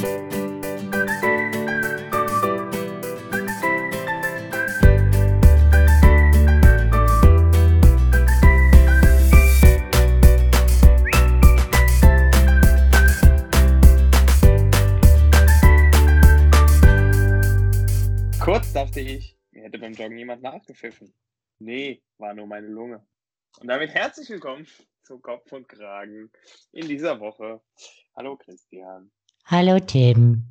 Kurz dachte ich, mir hätte beim Joggen jemand nachgepfiffen. Nee, war nur meine Lunge. Und damit herzlich willkommen zu Kopf und Kragen in dieser Woche. Hallo Christian. Hallo Tim.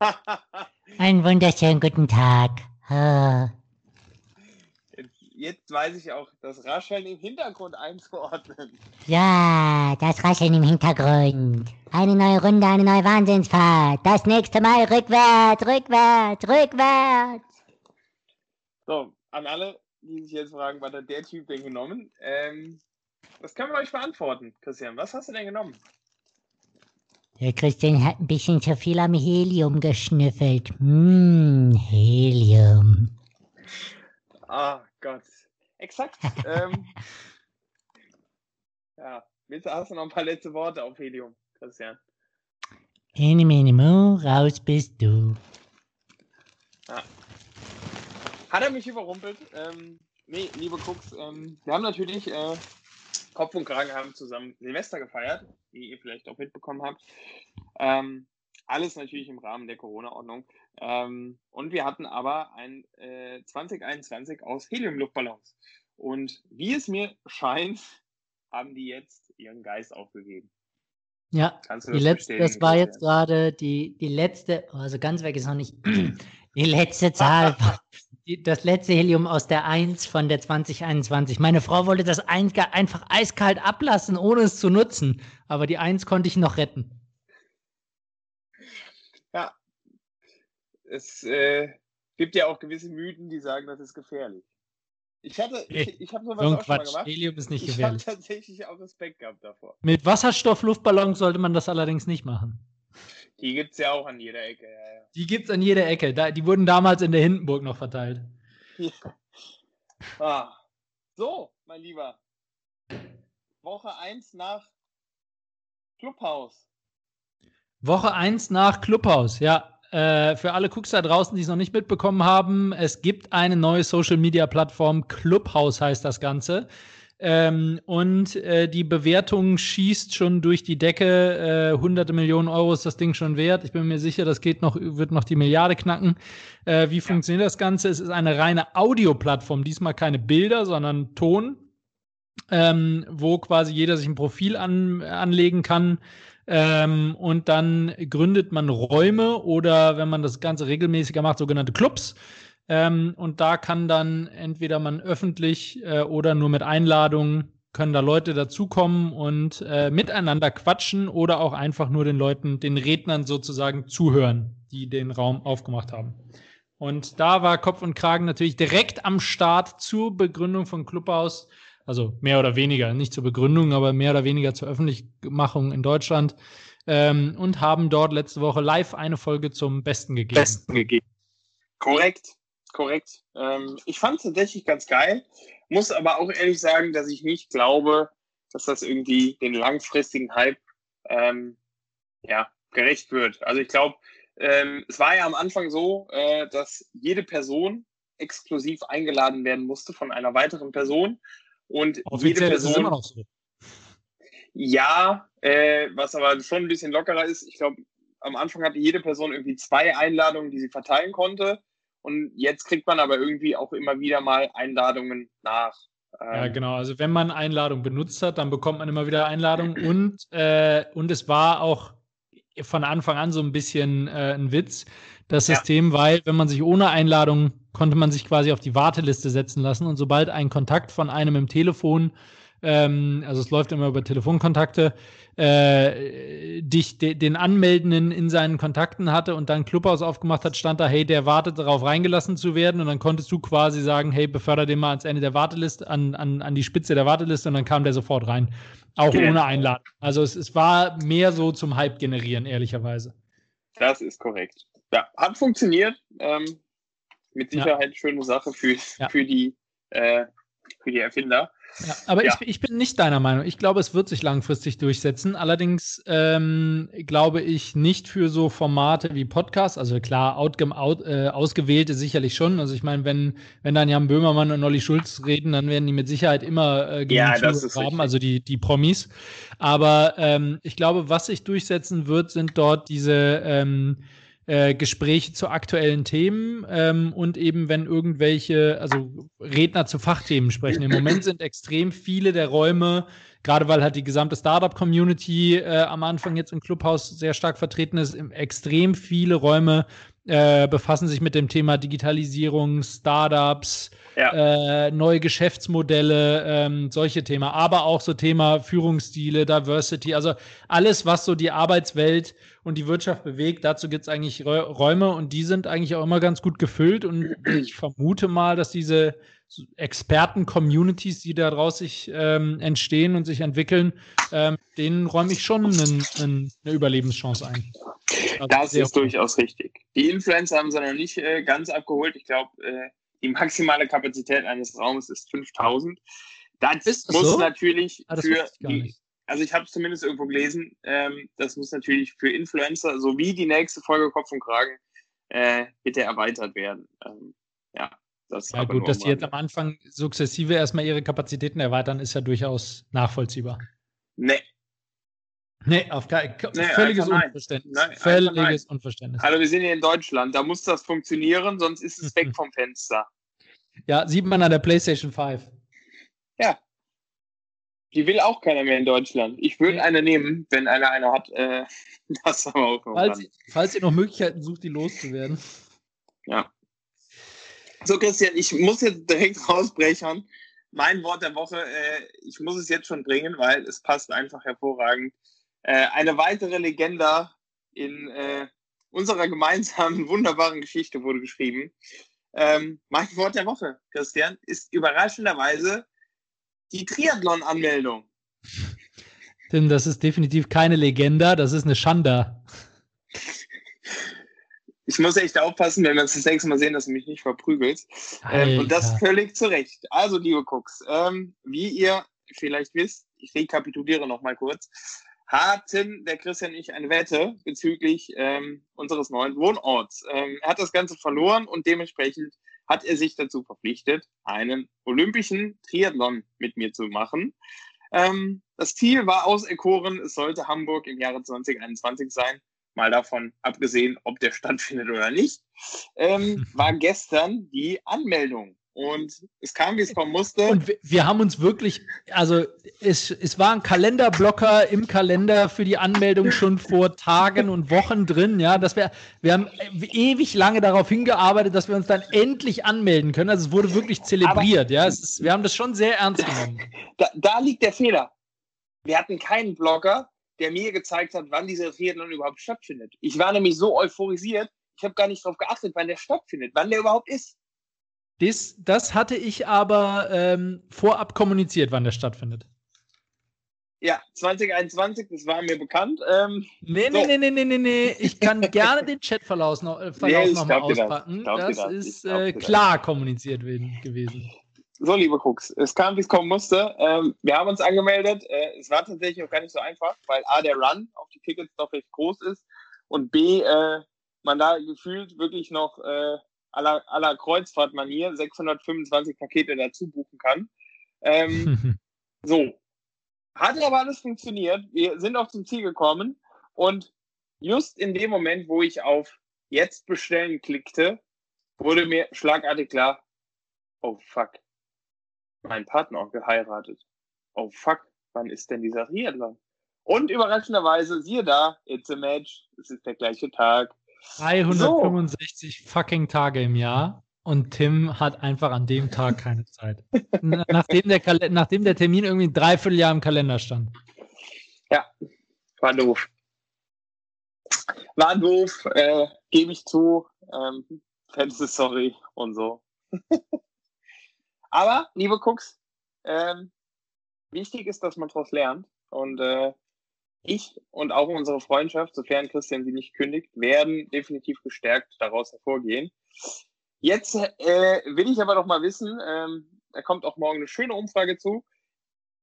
Einen wunderschönen guten Tag. Ah, Jetzt, jetzt weiß ich auch das Rascheln im Hintergrund einzuordnen. Ja, das Rascheln im Hintergrund. Eine neue Runde, eine neue Wahnsinnsfahrt. Das nächste Mal rückwärts, rückwärts, rückwärts. So, an alle, die sich jetzt fragen, was hat der Typ denn genommen? Ähm, das können wir euch beantworten, Christian. Was hast du denn genommen? Der Christian hat ein bisschen zu viel am Helium geschnüffelt. Hm, Helium. Ah, Gott. Exakt. ähm, ja, willst du, hast du noch ein paar letzte Worte auf Helium, Christian? Ene, mene, mo, raus bist du. Hat er mich überrumpelt? Ähm, nee, liebe Cooks, ähm, wir haben natürlich äh, Kopf und Kragen haben zusammen Silvester gefeiert, wie ihr vielleicht auch mitbekommen habt. Ähm, alles natürlich im Rahmen der Corona-Ordnung. Ähm, und wir hatten aber ein äh, 2021 aus Helium-Luftballons. Und wie es mir scheint, haben die jetzt ihren Geist aufgegeben. Ja, Kannst du die das letzte, das war jetzt gerade die, die letzte, also ganz weg ist noch nicht, die letzte Zahl, das letzte Helium aus der 1 von der 2021. Meine Frau wollte das 1 ga- einfach eiskalt ablassen, ohne es zu nutzen, aber die 1 konnte ich noch retten. Ja. Es äh, gibt ja auch gewisse Mythen, die sagen, das ist gefährlich. Ich hatte, ich, ich habe sowas So ein auch schon mal Quatsch, gemacht. Helium ist nicht Ich habe gefährlich. tatsächlich auch Respekt gehabt davor. Mit Wasserstoff-Luftballons sollte man das allerdings nicht machen. Die gibt es ja auch an jeder Ecke. Ja, ja. Die gibt es an jeder Ecke. Da, die wurden damals in der Hindenburg noch verteilt. Ja. Ah. So, mein Lieber. Woche 1 nach Clubhaus. Woche 1 nach Clubhouse, ja. Äh, für alle Cooks da draußen, die es noch nicht mitbekommen haben, es gibt eine neue Social-Media-Plattform, Clubhouse heißt das Ganze. Ähm, und äh, die Bewertung schießt schon durch die Decke. Äh, hunderte Millionen Euro ist das Ding schon wert. Ich bin mir sicher, das geht noch, wird noch die Milliarde knacken. Äh, wie funktioniert das Ganze? Es ist eine reine Audioplattform, diesmal keine Bilder, sondern Ton, ähm, wo quasi jeder sich ein Profil an, anlegen kann. Ähm, und dann gründet man Räume oder wenn man das Ganze regelmäßiger macht, sogenannte Clubs. Ähm, und da kann dann entweder man öffentlich äh, oder nur mit Einladungen können da Leute dazukommen und äh, miteinander quatschen oder auch einfach nur den Leuten, den Rednern sozusagen zuhören, die den Raum aufgemacht haben. Und da war Kopf und Kragen natürlich direkt am Start zur Begründung von Clubhaus, also mehr oder weniger, nicht zur Begründung, aber mehr oder weniger zur Öffentlichmachung in Deutschland ähm, und haben dort letzte Woche live eine Folge zum Besten gegeben. gegeben. Korrekt, korrekt. Ähm, ich fand es tatsächlich ganz geil, muss aber auch ehrlich sagen, dass ich nicht glaube, dass das irgendwie den langfristigen Hype ähm, ja, gerecht wird. Also ich glaube, ähm, es war ja am Anfang so, äh, dass jede Person exklusiv eingeladen werden musste von einer weiteren Person. Und jede Offiziell ist es Person immer noch so. Ja, äh, was aber schon ein bisschen lockerer ist. Ich glaube, am Anfang hatte jede Person irgendwie zwei Einladungen, die sie verteilen konnte. Und jetzt kriegt man aber irgendwie auch immer wieder mal Einladungen nach. Ja, Ähm, genau. Also wenn man Einladung benutzt hat, dann bekommt man immer wieder Einladung und, äh, und es war auch von Anfang an so ein bisschen äh, ein Witz, das Ja. System, weil wenn man sich ohne Einladung konnte man sich quasi auf die Warteliste setzen lassen und sobald ein Kontakt von einem im Telefon, ähm, also es läuft immer über Telefonkontakte, äh, dich de, den Anmeldenden in seinen Kontakten hatte und dann Clubhaus aufgemacht hat, stand da, hey, der wartet darauf reingelassen zu werden und dann konntest du quasi sagen, hey, beförder den mal ans Ende der Warteliste, an, an, an die Spitze der Warteliste und dann kam der sofort rein. Auch Genau. ohne Einladung. Also es, es war mehr so zum Hype generieren, ehrlicherweise. das ist korrekt. Ja, hat funktioniert. Ähm, mit Ja. Sicherheit schöne Sache für, Ja. für, die, äh, für die Erfinder. Ja, aber ja. Ich, ich, bin nicht deiner Meinung. Ich glaube, es wird sich langfristig durchsetzen. Allerdings ähm, glaube ich nicht für so Formate wie Podcasts. Also klar, out, out, äh, ausgewählte sicherlich schon. Also ich meine, wenn, wenn dann Jan Böhmermann und Olli Schulz reden, dann werden die mit Sicherheit immer äh, ja, haben, also die, die Promis. Aber ähm, ich glaube, was sich durchsetzen wird, sind dort diese ähm, äh, Gespräche zu aktuellen Themen ähm, und eben, wenn irgendwelche, also Redner zu Fachthemen sprechen. Im Moment sind extrem viele der Räume, gerade weil halt die gesamte Startup-Community äh, am Anfang jetzt im Clubhaus sehr stark vertreten ist, extrem viele Räume äh, befassen sich mit dem Thema Digitalisierung, Startups, ja. äh, neue Geschäftsmodelle, ähm, solche Themen, aber auch so Thema Führungsstile, Diversity, also alles, was so die Arbeitswelt und die Wirtschaft bewegt. Dazu gibt es eigentlich Räume und die sind eigentlich auch immer ganz gut gefüllt. Und ich vermute mal, dass diese Experten-Communities, die daraus sich ähm, entstehen und sich entwickeln, ähm, denen räume ich schon einen, einen, eine Überlebenschance ein. Also das ist durchaus richtig. Die Influencer haben sie noch nicht äh, ganz abgeholt. Ich glaube, äh, die maximale Kapazität eines Raumes ist 5000. Das, das muss so? natürlich ah, das für die, also ich habe es zumindest irgendwo gelesen, ähm, das muss natürlich für Influencer sowie die nächste Folge Kopf und Kragen äh, bitte erweitert werden. Ähm, ja, das ja gut, dass die jetzt am Anfang sukzessive erstmal ihre Kapazitäten erweitern, ist ja durchaus nachvollziehbar. Nee. Nee, auf kein, nee, völliges Unverständnis. Nein, völliges Unverständnis. Also wir sind hier in Deutschland, da muss das funktionieren, sonst ist es weg vom Fenster. Ja, sieht man an der PlayStation 5. Ja, die will auch keiner mehr in Deutschland. Ich würde eine nehmen, wenn einer eine hat. Äh, das aber auch falls, falls ihr noch Möglichkeiten sucht, die loszuwerden. Ja. So, Christian, ich muss jetzt direkt rausbrechen. Mein Wort der Woche, äh, ich muss es jetzt schon bringen, weil es passt einfach hervorragend. Äh, eine weitere Legende in äh, unserer gemeinsamen wunderbaren Geschichte wurde geschrieben. Ähm, mein Wort der Woche, Christian, ist überraschenderweise die Triathlon-Anmeldung. Tim, das ist definitiv keine Legende, das ist eine Schande. Ich muss echt aufpassen, wenn wir uns das nächste Mal sehen, dass du mich nicht verprügelst. Ähm, und das völlig zu Recht. Also, liebe Cooks, ähm, wie ihr vielleicht wisst, ich rekapituliere nochmal kurz, hatten der Christian und ich eine Wette bezüglich ähm, unseres neuen Wohnorts. Ähm, er hat das Ganze verloren und dementsprechend hat er sich dazu verpflichtet, einen olympischen Triathlon mit mir zu machen. Ähm, das Ziel war auserkoren, es sollte Hamburg im Jahre 2021 sein. Mal davon abgesehen, ob der stattfindet oder nicht, ähm, war gestern die Anmeldung. Und es kam, wie es kommen musste. Und wir, haben uns wirklich, also es, es war ein Kalenderblocker im Kalender für die Anmeldung schon vor Tagen und Wochen drin, ja, dass wir, wir haben ewig lange darauf hingearbeitet, dass wir uns dann endlich anmelden können. Also es wurde wirklich zelebriert, Aber, ja. Ist, wir haben das schon sehr ernst genommen. Da, da liegt der Fehler. Wir hatten keinen Blogger, der mir gezeigt hat, wann dieser Triathlon überhaupt stattfindet. Ich war nämlich so euphorisiert, ich habe gar nicht darauf geachtet, wann der stattfindet, wann der überhaupt ist. Das, das hatte ich aber ähm, vorab kommuniziert, wann der stattfindet. Ja, 2021, das war mir bekannt. Ähm, nee, so. nee, nee, nee, nee, nee, Ich kann gerne den Chatverlauf noch, äh, nee, noch mal auspacken. Das, das ist äh, klar kommuniziert gewesen. So, liebe Cooks, es kam, wie es kommen musste. Ähm, wir haben uns angemeldet. Äh, es war tatsächlich auch gar nicht so einfach, weil A, der Run auf die Tickets doch recht groß ist und B, äh, man da gefühlt wirklich noch äh, aller, aller Kreuzfahrtmanier 625 Pakete dazu buchen kann. Ähm, so. Hat aber alles funktioniert. Wir sind auch zum Ziel gekommen und just in dem Moment, wo ich auf Jetzt bestellen klickte, wurde mir schlagartig klar, oh fuck, mein Partner auch geheiratet. Oh fuck, wann ist denn dieser Triathlon? Und überraschenderweise, siehe da, it's a match, es ist der gleiche Tag, 365 so. fucking Tage im Jahr und Tim hat einfach an dem Tag keine Zeit. nachdem, der nachdem der Termin irgendwie ein Dreivierteljahr im Kalender stand. Ja, war doof. War doof, äh, gebe ich zu. Ähm, sorry und so. Aber, liebe Cooks, ähm, wichtig ist, dass man daraus lernt. Und äh, ich und auch unsere Freundschaft, sofern Christian sie nicht kündigt, werden definitiv gestärkt daraus hervorgehen. Jetzt äh, will ich aber doch mal wissen, ähm, da kommt auch morgen eine schöne Umfrage zu.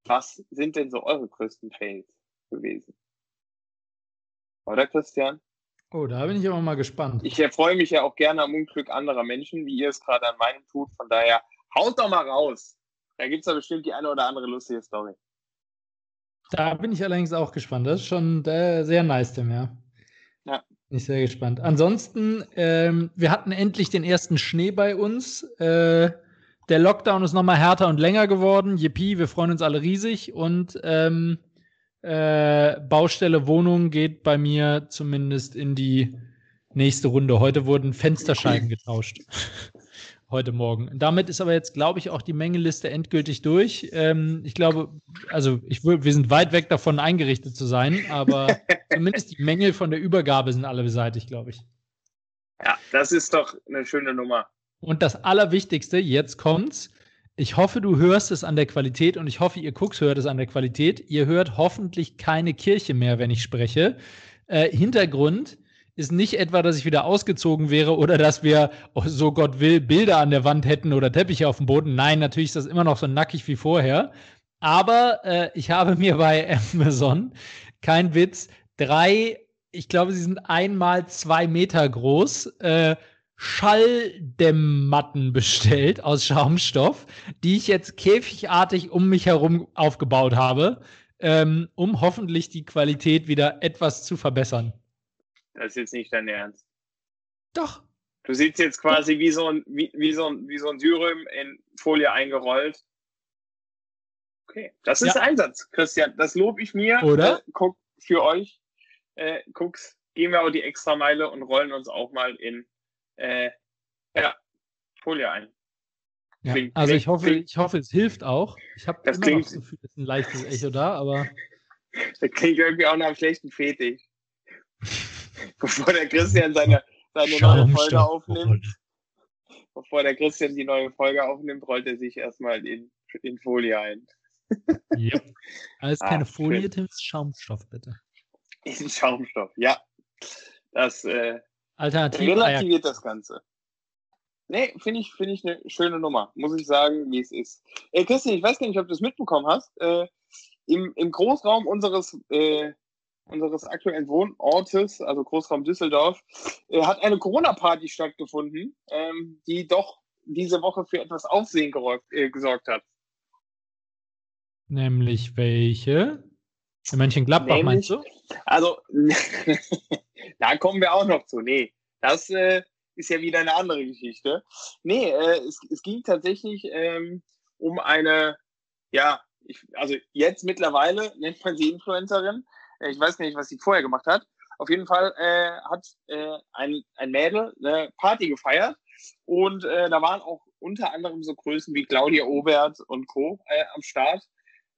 was sind denn so eure größten Fails gewesen? Oder Christian? Oh, da bin ich aber mal gespannt. Ich erfreue mich ja auch gerne am Unglück anderer Menschen, wie ihr es gerade an meinem tut. Von daher, haut doch mal raus. Da gibt es ja bestimmt die eine oder andere lustige Story. Da bin ich allerdings auch gespannt. Das ist schon äh, sehr nice, dem, ja. Ja. Bin ich sehr gespannt. Ansonsten, ähm, wir hatten endlich den ersten Schnee bei uns. Äh, der Lockdown ist nochmal härter und länger geworden. Yippie, wir freuen uns alle riesig. Und ähm, äh, Baustelle Wohnung geht bei mir zumindest in die nächste Runde. Heute wurden Fensterscheiben getauscht. Heute Morgen. Damit ist aber jetzt, glaube ich, auch die Mengeliste endgültig durch. Ähm, ich glaube, also ich, wir sind weit weg davon, eingerichtet zu sein, aber zumindest die Mängel von der Übergabe sind alle beseitigt, glaube ich. Ja, das ist doch eine schöne Nummer. Und das Allerwichtigste, jetzt kommt's. Ich hoffe, du hörst es an der Qualität und ich hoffe, ihr Cooks hört es an der Qualität. Ihr hört hoffentlich keine Kirche mehr, wenn ich spreche. Äh, Hintergrund ist nicht etwa, dass ich wieder ausgezogen wäre oder dass wir, oh, so Gott will, Bilder an der Wand hätten oder Teppiche auf dem Boden. Nein, natürlich ist das immer noch so nackig wie vorher. Aber äh, ich habe mir bei Amazon, kein Witz, drei, ich glaube, sie sind einmal zwei Meter groß, äh, Schalldämmmatten bestellt aus Schaumstoff, die ich jetzt käfigartig um mich herum aufgebaut habe, ähm, um hoffentlich die Qualität wieder etwas zu verbessern. Das ist jetzt nicht dein Ernst. Doch. Du sitzt jetzt quasi wie so ein, wie, wie so ein, wie so ein Dürüm in Folie eingerollt. Okay, das ist ja. Einsatz, Christian. Das lobe ich mir. Oder? Äh, guck, für euch. Äh, guck's, gehen wir auch die extra Meile und rollen uns auch mal in äh, ja, Folie ein. Ja, klingt, also ich hoffe, klingt, ich hoffe, es hilft auch. Ich habe immer klingt, noch so viel, ein leichtes Echo da, aber. Das klingt irgendwie auch nach einem schlechten Fetisch. Bevor der Christian seine, seine neue Folge aufnimmt, bevor der Christian die neue Folge aufnimmt, rollt er sich erstmal in, in Folie ein. Ja. Alles ah, keine Folie, Tim, Schaumstoff, bitte. In Schaumstoff, ja. Das äh, Alternativ relativiert das Ganze. Nee, finde ich, find ich eine schöne Nummer, muss ich sagen, wie es ist. Äh, Christian, ich weiß gar nicht, ob du es mitbekommen hast. Äh, im, Im Großraum unseres, äh, unseres aktuellen Wohnortes, also Großraum Düsseldorf, äh, hat eine Corona-Party stattgefunden, ähm, die doch diese Woche für etwas Aufsehen äh, gesorgt hat. Nämlich welche? In Mönchengladbach Nämlich, meinst du? Also, da kommen wir auch noch zu. Nee, das äh, ist ja wieder eine andere Geschichte. Nee, äh, es, es, ging tatsächlich ähm, um eine, ja, ich, also jetzt mittlerweile nennt man sie Influencerin. Äh, ich weiß nicht, was sie vorher gemacht hat. Auf jeden Fall äh, hat äh, ein, ein Mädel eine Party gefeiert und äh, da waren auch unter anderem so Größen wie Claudia Obert und Co. Äh, am Start.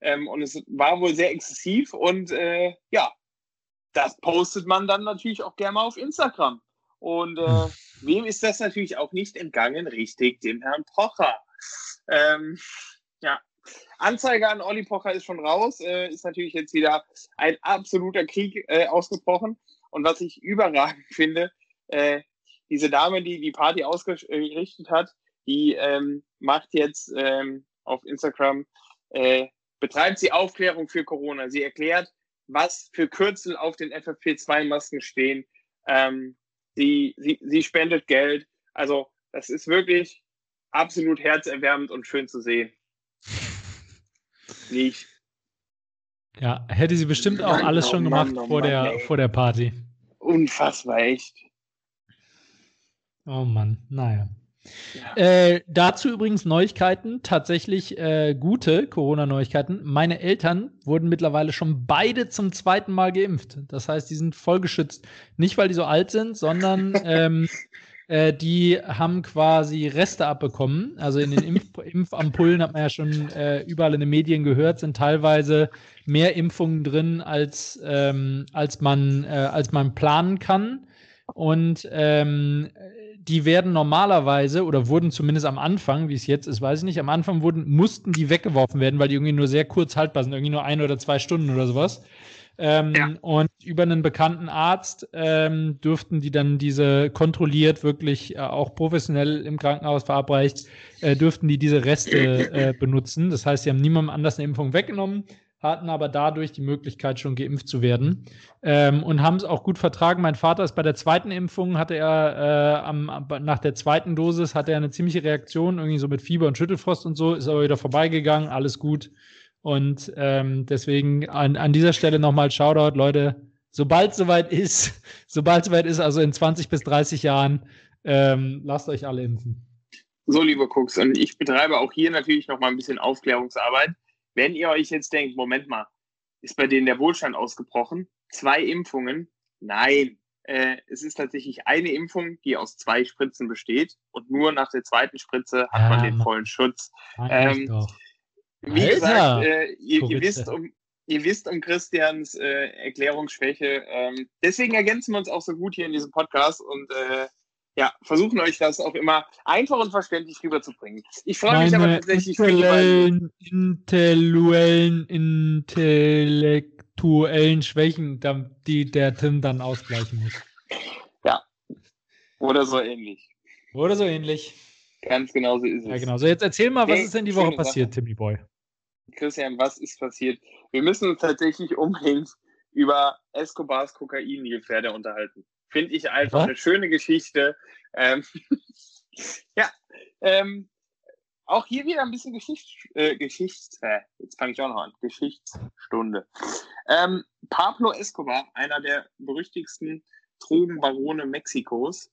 Ähm, und es war wohl sehr exzessiv und äh, ja, das postet man dann natürlich auch gerne mal auf Instagram. Und hm. wem ist das natürlich auch nicht entgangen? Richtig, dem Herrn Pocher. Ähm, ja, Anzeige an Olli Pocher ist schon raus, äh, ist natürlich jetzt wieder ein absoluter Krieg äh, ausgebrochen. Und was ich überragend finde, äh, diese Dame, die die Party ausgerichtet hat, die ähm, macht jetzt ähm, auf Instagram äh, betreibt sie Aufklärung für Corona. Sie erklärt, was für Kürzel auf den FFP2-Masken stehen. Ähm, sie, sie, sie spendet Geld. Also das ist wirklich absolut herzerwärmend und schön zu sehen. Nicht. Ja, hätte sie bestimmt auch alles schon gemacht Mann, oh vor, Mann, der, vor der Party. Unfassbar, echt. Oh Mann, naja. Äh, dazu übrigens Neuigkeiten, tatsächlich äh, gute Corona-Neuigkeiten. Meine Eltern wurden mittlerweile schon beide zum zweiten Mal geimpft. Das heißt, die sind voll geschützt. Nicht, weil die so alt sind, sondern ähm, äh, die haben quasi Reste abbekommen. Also in den Impf Impfampullen hat man ja schon äh, überall in den Medien gehört, sind teilweise mehr Impfungen drin, als, ähm, als, man, äh, als man planen kann. Und ähm, die werden normalerweise oder wurden zumindest am Anfang, wie es jetzt ist, weiß ich nicht, am Anfang wurden, mussten die weggeworfen werden, weil die irgendwie nur sehr kurz haltbar sind, irgendwie nur ein oder zwei Stunden oder sowas. Ähm, ja. Und über einen bekannten Arzt ähm, dürften die dann diese kontrolliert, wirklich äh, auch professionell im Krankenhaus verabreicht, äh, dürften die diese Reste äh, benutzen. Das heißt, sie haben niemandem anders eine Impfung weggenommen, hatten aber dadurch die Möglichkeit, schon geimpft zu werden ähm, und haben es auch gut vertragen. Mein Vater ist bei der zweiten Impfung, hatte er äh, am, nach der zweiten Dosis hatte er eine ziemliche Reaktion, irgendwie so mit Fieber und Schüttelfrost und so, ist aber wieder vorbeigegangen, alles gut. Und ähm, deswegen an, an dieser Stelle nochmal Shoutout, Leute. Sobald soweit ist, sobald soweit ist, also in 20 bis 30 Jahren, ähm, lasst euch alle impfen. So, lieber Cooks, und ich betreibe auch hier natürlich nochmal ein bisschen Aufklärungsarbeit. Wenn ihr euch jetzt denkt, Moment mal, ist bei denen der Wohlstand ausgebrochen? Zwei Impfungen? Nein, äh, es ist tatsächlich eine Impfung, die aus zwei Spritzen besteht und nur nach der zweiten Spritze hat ja, man den vollen Schutz. Ähm, wie Alter. gesagt, äh, ihr, ihr, wisst um, ihr wisst um Christians äh, Erklärungsschwäche. Ähm, deswegen ergänzen wir uns auch so gut hier in diesem Podcast und äh, ja, versuchen euch das auch immer einfach und verständlich rüberzubringen. Ich freue mich aber tatsächlich intellektuellen, intellektuellen, intellektuellen Schwächen, die der Tim dann ausgleichen muss. Ja. Oder so ähnlich. Oder so ähnlich. Ganz genau so ist es. Ja, genau. So, jetzt erzähl mal, was ist denn die Woche passiert, Timmy Boy? Christian, was ist passiert? Wir müssen uns tatsächlich unbedingt über Escobars Kokain-Nilpferde unterhalten. Finde ich einfach was? eine schöne Geschichte. Ähm, ja, ähm, auch hier wieder ein bisschen Geschichts, äh, Geschichts äh, jetzt fange ich auch noch an, Geschichtsstunde. Ähm, Pablo Escobar, einer der berüchtigsten Drogenbarone Mexikos,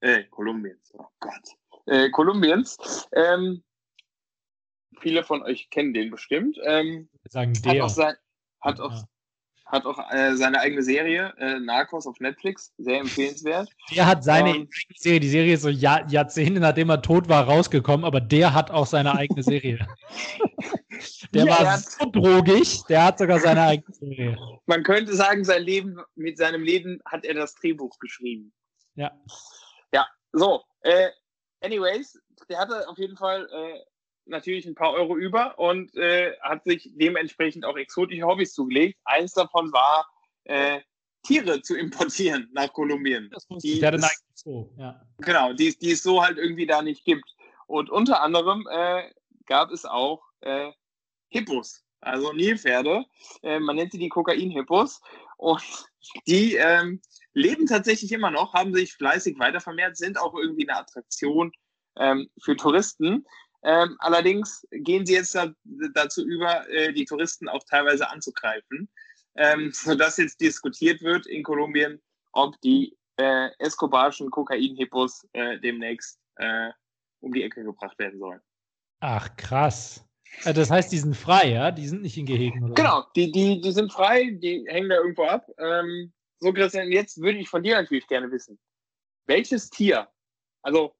äh, Kolumbiens, oh Gott, äh, Kolumbiens. Ähm, viele von euch kennen den bestimmt. Ähm, sagen der. Hat auch, sein, hat auch, ja. hat auch äh, seine eigene Serie, äh, Narcos auf Netflix, sehr empfehlenswert. Der hat seine um, Serie, die Serie ist so Jahr, Jahrzehnte nachdem er tot war rausgekommen, aber der hat auch seine eigene Serie. der ja, war hat, so drogig, der hat sogar seine eigene Serie. Man könnte sagen, sein Leben, mit seinem Leben hat er das Drehbuch geschrieben. Ja. Ja, so. Äh, anyways, der hatte auf jeden Fall äh, natürlich ein paar Euro über und äh, hat sich dementsprechend auch exotische Hobbys zugelegt. Eins davon war, äh, Tiere zu importieren nach Kolumbien. Das die der ist, so, ja. Genau, die, die es so halt irgendwie da nicht gibt. Und unter anderem äh, gab es auch äh, Hippos, also Nilpferde. Äh, man nennt sie die Kokain-Hippos. Und die ähm, leben tatsächlich immer noch, haben sich fleißig weitervermehrt, sind auch irgendwie eine Attraktion ähm, für Touristen. Ähm, allerdings gehen sie jetzt da, dazu über, äh, die Touristen auch teilweise anzugreifen, ähm, sodass jetzt diskutiert wird in Kolumbien, ob die äh, Escobarschen Kokain-Hippos äh, demnächst äh, um die Ecke gebracht werden sollen. Ach, krass. Äh, das heißt, die sind frei, ja? Die sind nicht in Gehegen, oder? Genau, die, die, die sind frei, die hängen da irgendwo ab. Ähm, so, Christian, jetzt würde ich von dir natürlich gerne wissen. Welches Tier, also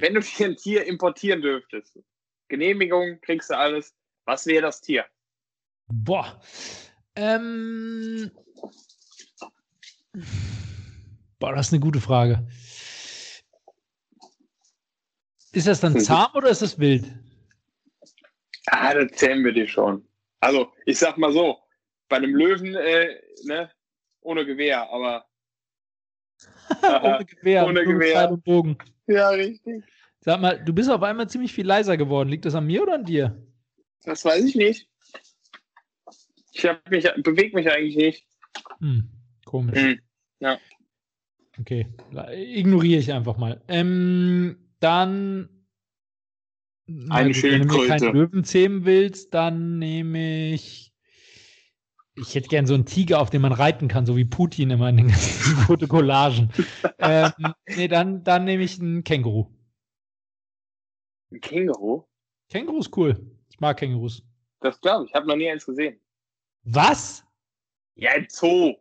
wenn du dir ein Tier importieren dürftest, Genehmigung, kriegst du alles, was wäre das Tier? Boah. Ähm. Boah, das ist eine gute Frage. Ist das dann zahm oder ist das wild? Ah, das zählen wir dir schon. Also, ich sag mal so, bei einem Löwen, äh, ne, ohne Gewehr, aber. ohne Gewehr, ohne Gewehr. Und Bogen. Ja, richtig. Sag mal, du bist auf einmal ziemlich viel leiser geworden. Liegt das an mir oder an dir? Das weiß ich nicht. Ich mich, bewege mich eigentlich nicht. Hm, komisch. Hm, ja. Okay, ignoriere ich einfach mal. Ähm, dann. Eine Schildkröte. Wenn du mir keinen Löwen zähmen willst, dann nehme ich ich hätte gern so einen Tiger, auf dem man reiten kann, so wie Putin immer in den ganzen Fotokollagen. ähm, nee, dann, dann nehme ich einen Känguru. Ein Känguru? Känguru ist cool. Ich mag Kängurus. Das glaube ich. Ich habe noch nie eins gesehen. Was? Ja, ein Zoo.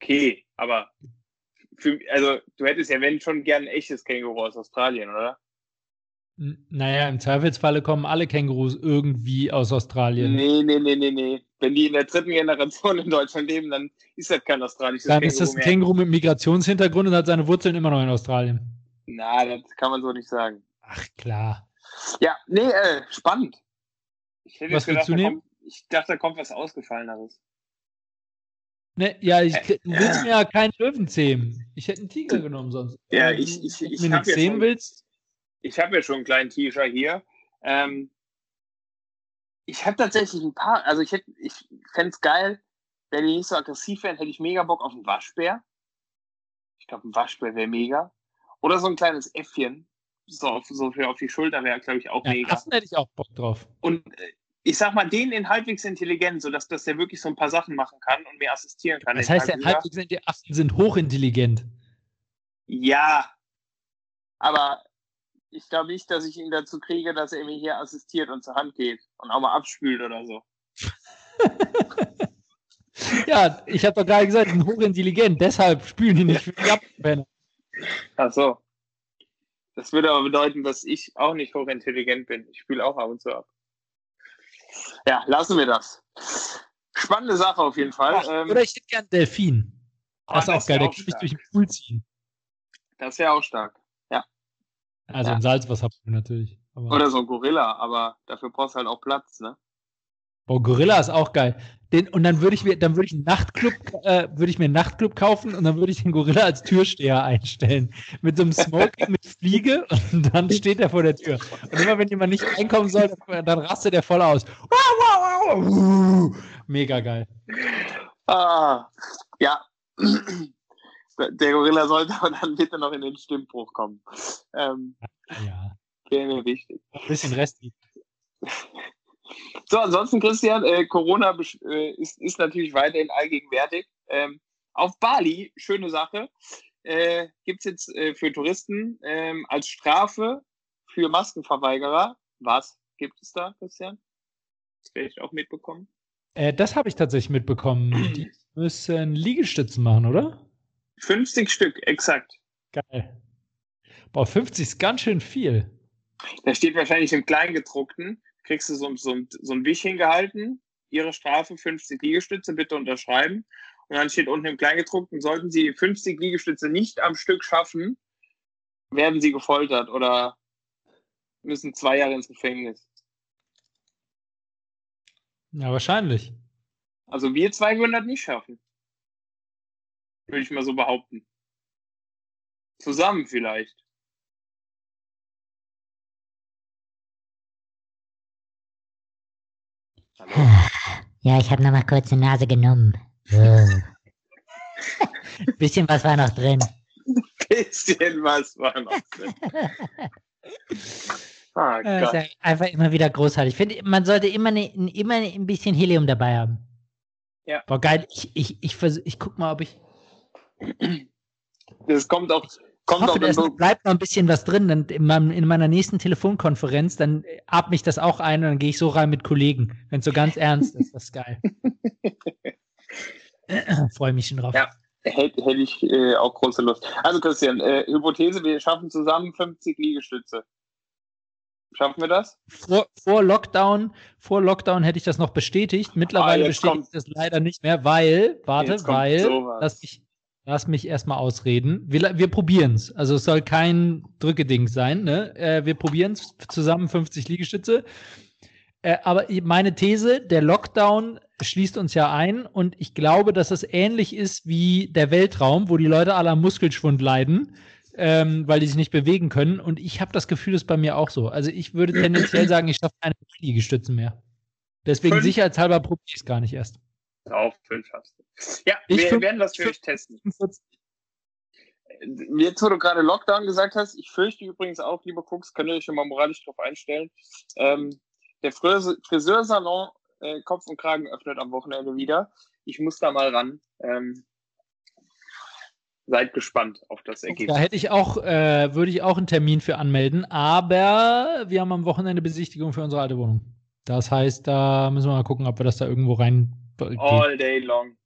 Okay, aber für, also du hättest ja, wenn schon gern ein echtes Känguru aus Australien, oder? Naja, im Zweifelsfalle kommen alle Kängurus irgendwie aus Australien. Nee, nee, nee, nee, nee. Wenn die in der dritten Generation in Deutschland leben, dann ist das kein australisches Känguru. Dann ist das ein mehr. Känguru mit Migrationshintergrund und hat seine Wurzeln immer noch in Australien. Na, das kann man so nicht sagen. Ach, klar. Ja, nee, äh, spannend. was gedacht, willst du nehmen? Kommt, ich dachte, da kommt was Ausgefalleneres. Ne, ja, ich, du willst mir ja keinen Löwen zähmen. Ich hätte einen Tiger genommen sonst. Ja, Wenn ich, ich, ich mir habe nichts ja, sehen schon- willst. ich hab ja schon einen kleinen T-Shirt hier. Ähm, ich habe tatsächlich ein paar, also ich, hätt- ich fände es geil, wenn die nicht so aggressiv wären, hätte ich mega Bock auf einen Waschbär. Ich glaube, ein Waschbär wäre mega. Oder so ein kleines Äffchen. So, auf, so für auf die Schulter wäre, glaube ich, auch Ja, mega. Affen hätte ich auch Bock drauf. Und äh, ich sag mal, den in halbwegs intelligent, sodass dass der wirklich so ein paar Sachen machen kann und mir assistieren kann. Das heißt, der halbwegs sind die Affen sind hochintelligent. Ja, aber ich glaube nicht, dass ich ihn dazu kriege, dass er mir hier assistiert und zur Hand geht und auch mal abspült oder so. Ja, ich habe doch gerade gesagt, die sind hochintelligent, deshalb spülen die nicht für die Apfelpenner. Ach so. Das würde aber bedeuten, dass ich auch nicht hochintelligent bin. Ich spüle auch ab und zu ab. Ja, lassen wir das. Spannende Sache auf jeden Fall. Ähm, Oder ich hätte gern Delfin. ah, Das ist auch geil, der kann mich durch den Pool ziehen. Das wäre auch stark. Also Ja. ein Salzwasserpool natürlich. Oder so ein Gorilla, aber dafür brauchst du halt auch Platz, ne? Oh, Gorilla ist auch geil. Den, und dann würde ich mir, dann würde ich einen Nachtclub, äh, würde ich mir einen Nachtclub kaufen und dann würde ich den Gorilla als Türsteher einstellen. Mit so einem Smoking mit Fliege und dann steht er vor der Tür. Und immer wenn jemand nicht reinkommen soll, dann, dann rastet er voll aus. Mega geil. Ah, ja. Der Gorilla sollte aber dann bitte noch in den Stimmbruch kommen. Ähm, Ja. Wäre mir wichtig. Ein bisschen Rest. So, ansonsten, Christian, äh, Corona äh, ist, ist natürlich weiterhin allgegenwärtig. Ähm, auf Bali, schöne Sache, äh, gibt es jetzt äh, für Touristen ähm, als Strafe für Maskenverweigerer. Was gibt es da, Christian? Das werde ich auch mitbekommen. Äh, das habe ich tatsächlich mitbekommen. Die müssen Liegestützen machen, oder? 50 Stück, exakt. Geil. Boah, 50 ist ganz schön viel. Da steht wahrscheinlich im Kleingedruckten, kriegst du so, so, so ein Wich hingehalten, Ihre Strafe 50 Liegestütze, bitte unterschreiben. Und dann steht unten im Kleingedruckten, sollten Sie 50 Liegestütze nicht am Stück schaffen, werden Sie gefoltert oder müssen zwei Jahre ins Gefängnis. Ja, wahrscheinlich. Also wir zwei würden das nicht schaffen. Würde ich mal so behaupten. Zusammen vielleicht. Hallo? Ja, ich habe noch mal kurz eine Nase genommen. So. Bisschen was war noch drin. Bisschen was war noch drin. Ah, ist Gott. ja einfach immer wieder großartig. Ich finde, man sollte immer, ne, immer ein bisschen Helium dabei haben. Boah, geil. Ich, ich, ich, ich guck mal, ob ich. Das kommt auch, Ich kommt hoffe, auch so, bleibt noch ein bisschen was drin. Dann in, meinem, in meiner nächsten Telefonkonferenz, dann atme ich das auch ein und dann gehe ich so rein mit Kollegen. Wenn es so ganz ernst ist, das ist geil. Freue mich schon drauf. Ja. hätte, hätte ich äh, auch große Lust. Also Christian, äh, Hypothese, wir schaffen zusammen 50 Liegestütze. Schaffen wir das? Vor, vor Lockdown, vor Lockdown hätte ich das noch bestätigt. Mittlerweile Ah, jetzt bestätige ich kommt- das leider nicht mehr, weil, warte, weil, lass mich, lass mich erstmal ausreden. Wir, wir probieren es. Also es soll kein Drückeding sein. Ne? Äh, wir probieren es zusammen 50 Liegestütze. Äh, aber meine These, der Lockdown schließt uns ja ein und ich glaube, dass es ähnlich ist wie der Weltraum, wo die Leute alle am Muskelschwund leiden, ähm, weil die sich nicht bewegen können. Und ich habe das Gefühl, das ist bei mir auch so. Also ich würde tendenziell sagen, ich schaffe keine Liegestützen mehr. Deswegen Fünf? sicherheitshalber probiere ich es gar nicht erst. Auf fünf hast du. Ja, Ich wir fünf- werden das für euch testen. 45. Jetzt, wo du gerade Lockdown gesagt hast, ich fürchte übrigens auch, liebe Cooks, könnt ihr euch schon mal moralisch drauf einstellen. Ähm, der Frise Friseursalon äh, Kopf und Kragen öffnet am Wochenende wieder. Ich muss da mal ran. Ähm, seid gespannt auf das Da Ergebnis. hätte ich auch, äh, würde ich auch einen Termin für anmelden, aber wir haben am Wochenende Besichtigung für unsere alte Wohnung. Das heißt, da müssen wir mal gucken, ob wir das da irgendwo rein. All day long.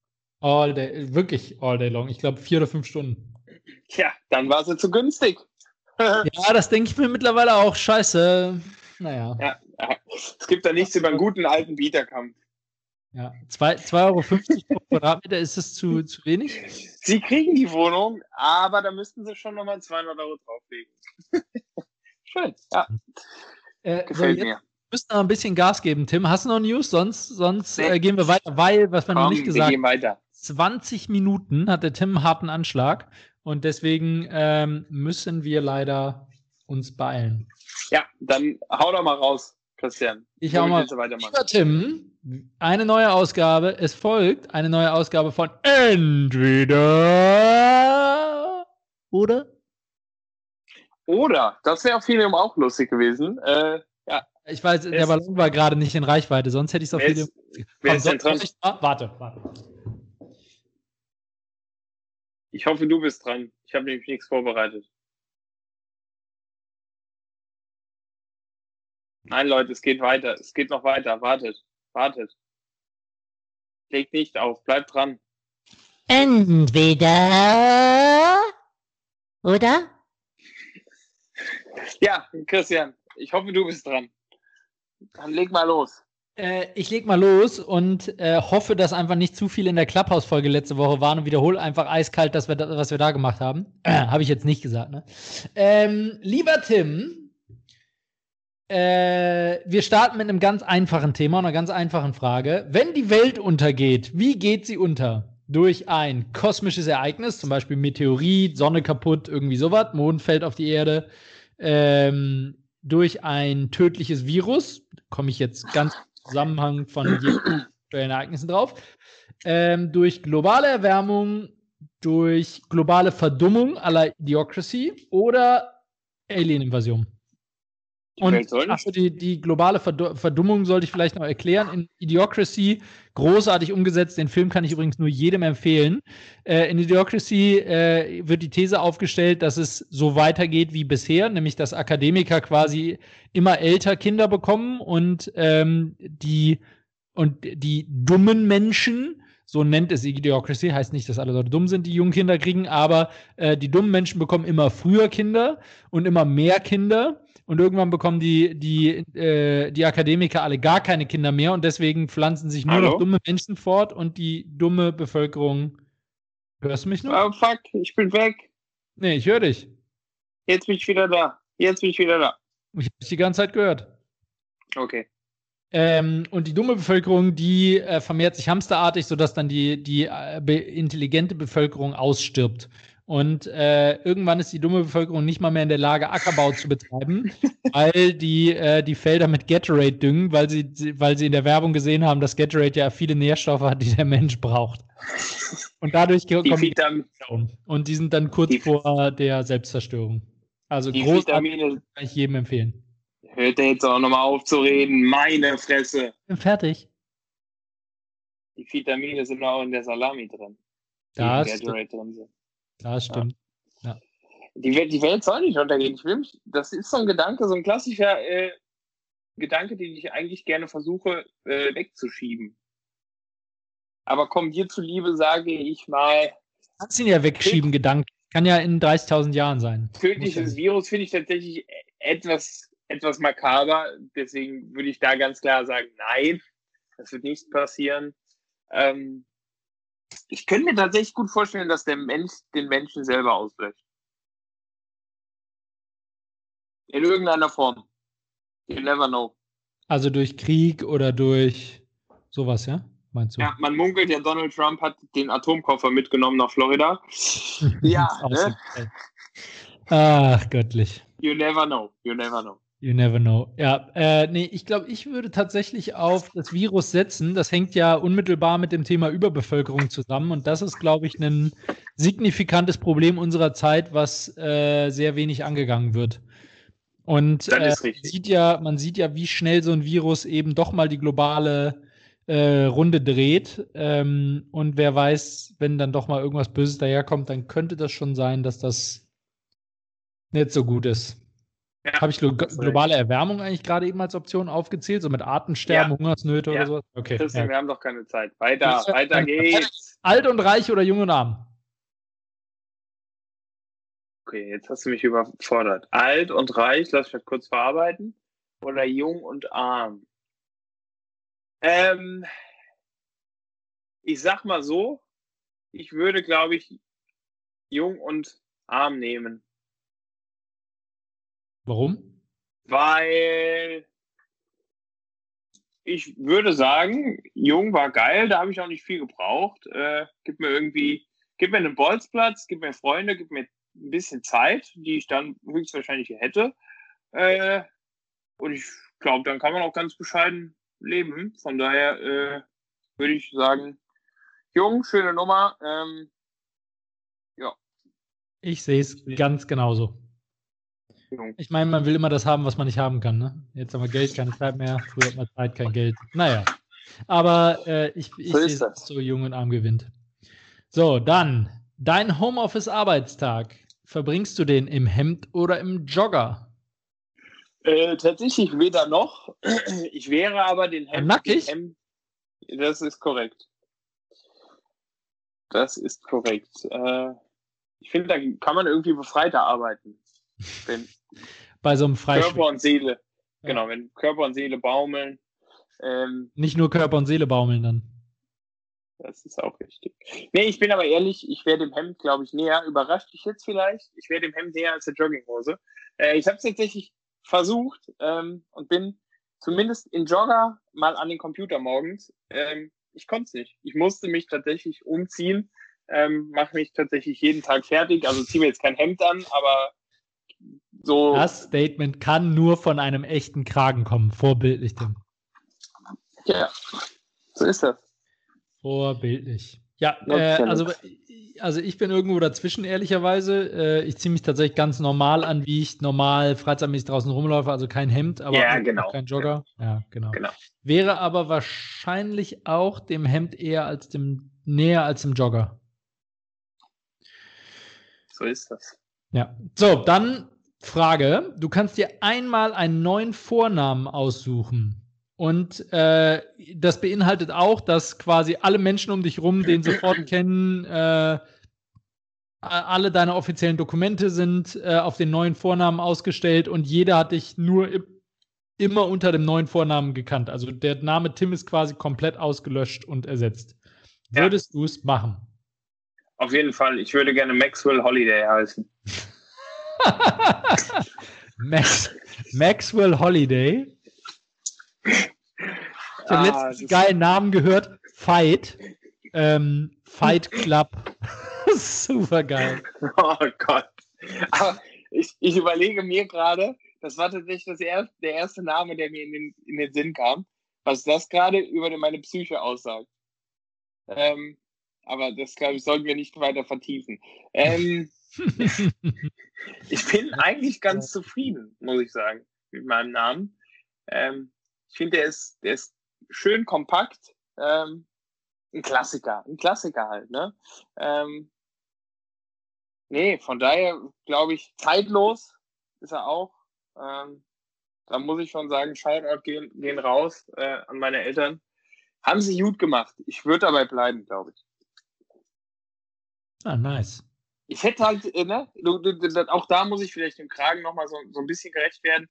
all day, wirklich all day long. Ich glaube vier oder fünf Stunden. Tja, dann war sie zu günstig. Ja, das denke ich mir mittlerweile auch. Scheiße. Naja. Ja, es gibt da nichts über einen guten alten Bieterkampf. Ja. 2,50 Euro pro Quadratmeter, ist das zu, zu wenig? Sie kriegen die Wohnung, aber da müssten sie schon nochmal 200 Euro drauflegen. Schön, ja, Äh, so, gefällt jetzt mir. Müssen noch ein bisschen Gas geben, Tim. Hast du noch News? Sonst, sonst Nee. äh, gehen wir weiter, weil, was wir noch nicht gesagt weiter. 20 Minuten hat der Tim einen harten Anschlag und deswegen ähm, müssen wir leider uns beeilen. Ja, dann hau doch mal raus, Christian. Ich hau mal. Lieber Tim, eine neue Ausgabe. Es folgt eine neue Ausgabe von Entweder oder oder, das wäre auf Helium auch lustig gewesen. Äh. Ich weiß, der Ballon war gerade nicht in Reichweite, sonst hätte ich es auf? Ich, ah, warte, warte. Ich hoffe, du bist dran. Ich habe nämlich nichts vorbereitet. Nein, Leute, es geht weiter. Es geht noch weiter. Wartet. Wartet. Legt nicht auf. Bleibt dran. Entweder oder? Ja, Christian, ich hoffe, du bist dran. Dann leg mal los. Äh, ich leg mal los und äh, hoffe, dass einfach nicht zu viel in der Clubhouse-Folge letzte Woche waren und wiederhole einfach eiskalt, dass wir da, was wir da gemacht haben. Äh, Habe ich jetzt nicht gesagt, ne? Ähm, lieber Tim, äh, wir starten mit einem ganz einfachen Thema, einer ganz einfachen Frage. Wenn die Welt untergeht, wie geht sie unter? Durch ein kosmisches Ereignis, zum Beispiel Meteorit, Sonne kaputt, irgendwie sowas, Mond fällt auf die Erde, ähm, durch ein tödliches Virus, komme ich jetzt ganz im Zusammenhang von aktuellen Ereignissen drauf, ähm, durch globale Erwärmung, durch globale Verdummung aller Idiocracy oder Alien-Invasion. Und achso, die, die globale Verdummung sollte ich vielleicht noch erklären. In Idiocracy, großartig umgesetzt. Den Film kann ich übrigens nur jedem empfehlen. Äh, in Idiocracy äh, wird die These aufgestellt, dass es so weitergeht wie bisher, nämlich dass Akademiker quasi immer älter Kinder bekommen und ähm, die und die dummen Menschen so nennt es Idiocracy, heißt nicht, dass alle Leute dumm sind, die jungen Kinder kriegen, aber äh, die dummen Menschen bekommen immer früher Kinder und immer mehr Kinder und irgendwann bekommen die, die, äh, die Akademiker alle gar keine Kinder mehr und deswegen pflanzen sich nur Hallo? noch dumme Menschen fort und die dumme Bevölkerung. Hörst du mich noch? Oh fuck, ich bin weg. Nee, ich höre dich. Jetzt bin ich wieder da. Jetzt bin ich wieder da. Ich habe dich die ganze Zeit gehört. Okay. Ähm, und die dumme Bevölkerung, die äh, vermehrt sich hamsterartig, sodass dann die, die äh, be intelligente Bevölkerung ausstirbt. Und äh, irgendwann ist die dumme Bevölkerung nicht mal mehr in der Lage, Ackerbau zu betreiben, weil die äh, die Felder mit Gatorade düngen, weil sie, weil sie in der Werbung gesehen haben, dass Gatorade ja viele Nährstoffe hat, die der Mensch braucht. Und dadurch die kommen die um. Und die sind dann kurz vor der Selbstzerstörung. Also großartig kann ich jedem empfehlen. Hört er jetzt auch nochmal auf zu reden? Meine Fresse. Ich bin fertig. Die Vitamine sind auch in der Salami drin. Da Gatorade drin sind. Das stimmt. Ja. Ja. Die, Welt, die Welt soll nicht untergehen. Ich will das ist so ein Gedanke, so ein klassischer äh, Gedanke, den ich eigentlich gerne versuche äh, wegzuschieben. Aber komm dir zuliebe, sage ich mal. Kannst ihn ja wegschieben, Gedanke. Kann ja in 30.000 Jahren sein. Tödliches Virus finde ich tatsächlich etwas, etwas makaber. Deswegen würde ich da ganz klar sagen, nein, das wird nicht passieren. Ähm, ich könnte mir tatsächlich gut vorstellen, dass der Mensch den Menschen selber auslöscht. In irgendeiner Form. You never know. Also durch Krieg oder durch sowas, ja? Meinst du? Ja, man munkelt ja, Donald Trump hat den Atomkoffer mitgenommen nach Florida. ja, ne? Ach, göttlich. You never know. You never know. You never know. Ja, äh, nee, ich glaube, ich würde tatsächlich auf das Virus setzen. Das hängt ja unmittelbar mit dem Thema Überbevölkerung zusammen. Und das ist, glaube ich, ein signifikantes Problem unserer Zeit, was äh, sehr wenig angegangen wird. Und äh, sieht ja, man sieht ja, wie schnell so ein Virus eben doch mal die globale äh, Runde dreht. Ähm, und wer weiß, wenn dann doch mal irgendwas Böses daherkommt, dann könnte das schon sein, dass das nicht so gut ist. Ja, Habe ich glo globale Erwärmung eigentlich gerade eben als Option aufgezählt, so mit Artensterben, ja. Hungersnöte ja. oder so? Okay. Christian, wir haben doch keine Zeit. Weiter, weiter geht's. Alt und reich oder jung und arm? Okay, jetzt hast du mich überfordert. Alt und reich, lass mich kurz verarbeiten. Oder jung und arm? Ähm, ich sag mal so, ich würde, glaube ich, jung und arm nehmen. Warum? Weil ich würde sagen, jung war geil, da habe ich auch nicht viel gebraucht. Äh, gib mir irgendwie, gib mir einen Bolzplatz, gib mir Freunde, gib mir ein bisschen Zeit, die ich dann höchstwahrscheinlich hätte. Äh, und ich glaube, dann kann man auch ganz bescheiden leben. Von daher äh, würde ich sagen, jung, schöne Nummer. Ähm, ja. Ich sehe es ganz genauso. Jung. Ich meine, man will immer das haben, was man nicht haben kann. Ne? Jetzt haben wir Geld, keine Zeit mehr. Früher hat man Zeit, kein Geld. Naja. Aber äh, ich, ich So sehe das. so jung und arm gewinnt. So, dann dein Homeoffice-Arbeitstag. Verbringst du den im Hemd oder im Jogger? Äh, tatsächlich weder noch. Ich wäre aber den Hemd. Nackig? Hemd das ist korrekt. Das ist korrekt. Äh, ich finde, da kann man irgendwie befreiter arbeiten. Wenn Bei so einem Körper Freischwimmen. und Seele, Ja. genau, wenn Körper und Seele baumeln, ähm, Nicht nur Körper und Seele baumeln dann. das ist auch richtig. Nee, ich bin aber ehrlich, ich wäre dem Hemd, glaube ich, näher. Überrascht dich jetzt vielleicht? Ich wäre dem Hemd näher als der Jogginghose. Äh, ich habe es tatsächlich versucht ähm, und bin zumindest in Jogger mal an den Computer morgens. Ähm, ich konnte es nicht. Ich musste mich tatsächlich umziehen, ähm, mache mich tatsächlich jeden Tag fertig. Also ziehe mir jetzt kein Hemd an, aber so. Das Statement kann nur von einem echten Kragen kommen. Vorbildlich, Tim. Ja, so ist das. Vorbildlich. Ja, Ja, äh, also, also ich bin irgendwo dazwischen, ehrlicherweise. Äh, ich ziehe mich tatsächlich ganz normal an, wie ich normal freizeitmäßig draußen rumlaufe, also kein Hemd, aber Ja, genau. kein Jogger. Ja, genau. Genau. Wäre aber wahrscheinlich auch dem Hemd eher als dem, näher als dem Jogger. So ist das. Ja. So, dann Frage. Du kannst dir einmal einen neuen Vornamen aussuchen. Und äh, das beinhaltet auch, dass quasi alle Menschen um dich rum den sofort kennen. Äh, alle deine offiziellen Dokumente sind äh, auf den neuen Vornamen ausgestellt und jeder hat dich nur im, immer unter dem neuen Vornamen gekannt. Also der Name Tim ist quasi komplett ausgelöscht und ersetzt. Ja. Würdest du es machen? Auf jeden Fall. Ich würde gerne Maxwell Holiday heißen. Max, Maxwell Holiday. Ich habe Ah, letztens einen geilen Namen gehört. Fight. Ähm, Fight Club. Super geil. Oh Gott. Aber ich, ich überlege mir gerade, das war tatsächlich das erste, der erste Name, der mir in den, in den Sinn kam, was das gerade über meine Psyche aussagt. Ähm, aber das, glaube ich, sollten wir nicht weiter vertiefen. Ähm, ich bin eigentlich ganz zufrieden, muss ich sagen, mit meinem Namen. Ähm, ich finde, der ist, der ist schön kompakt. Ähm, ein Klassiker, ein Klassiker halt, ne? Ähm, nee, von daher glaube ich, zeitlos ist er auch. Ähm, da muss ich schon sagen, Shoutout gehen, gehen raus äh, an meine Eltern. Haben sie gut gemacht. Ich würde dabei bleiben, glaube ich. ah, nice. Ich hätte halt, äh, ne, auch da muss ich vielleicht dem Kragen nochmal so, so ein bisschen gerecht werden.